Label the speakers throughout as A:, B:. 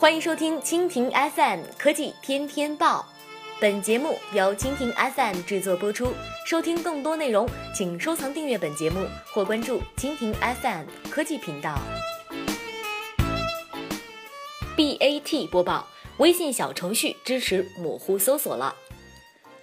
A: 欢迎收听蜻蜓 FM 科技天天报，本节目由蜻蜓 FM 制作播出。收听更多内容，请收藏订阅本节目或关注蜻蜓 FM 科技频道。BAT 播报：微信小程序支持模糊搜索了。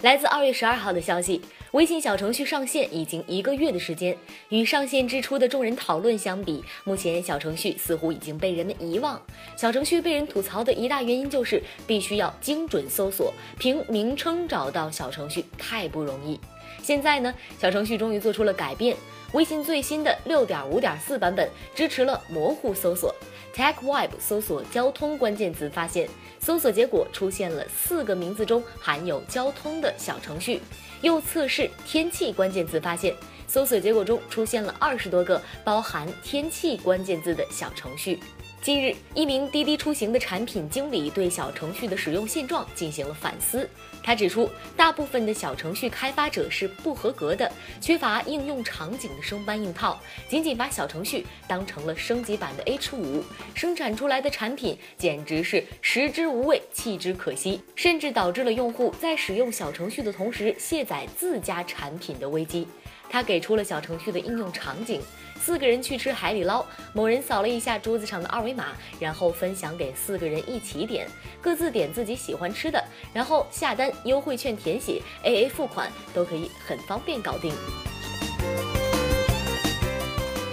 A: 来自二月十二号的消息。微信小程序上线已经一个月的时间，与上线之初的众人讨论相比，目前小程序似乎已经被人们遗忘。小程序被人吐槽的一大原因就是必须要精准搜索，凭名称找到小程序太不容易。现在呢，小程序终于做出了改变，微信最新的六点五点四版本支持了模糊搜索。TechWeb 搜索交通关键词，发现搜索结果出现了四个名字中含有交通的小程序。又测试天气关键字，发现搜索结果中出现了二十多个包含天气关键字的小程序。近日，一名滴滴出行的产品经理对小程序的使用现状进行了反思。他指出，大部分的小程序开发者是不合格的，缺乏应用场景的生搬硬套，仅仅把小程序当成了升级版的 H 五，生产出来的产品简直是食之无味，弃之可惜，甚至导致了用户在使用小程序的同时卸载自家产品的危机。他给出了小程序的应用场景：四个人去吃海底捞，某人扫了一下桌子上的二维码，然后分享给四个人一起点，各自点自己喜欢吃的，然后下单，优惠券填写，AA 付款都可以很方便搞定。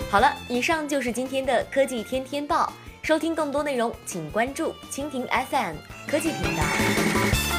A: 好了，以上就是今天的科技天天报。收听更多内容，请关注蜻蜓 FM 科技频道。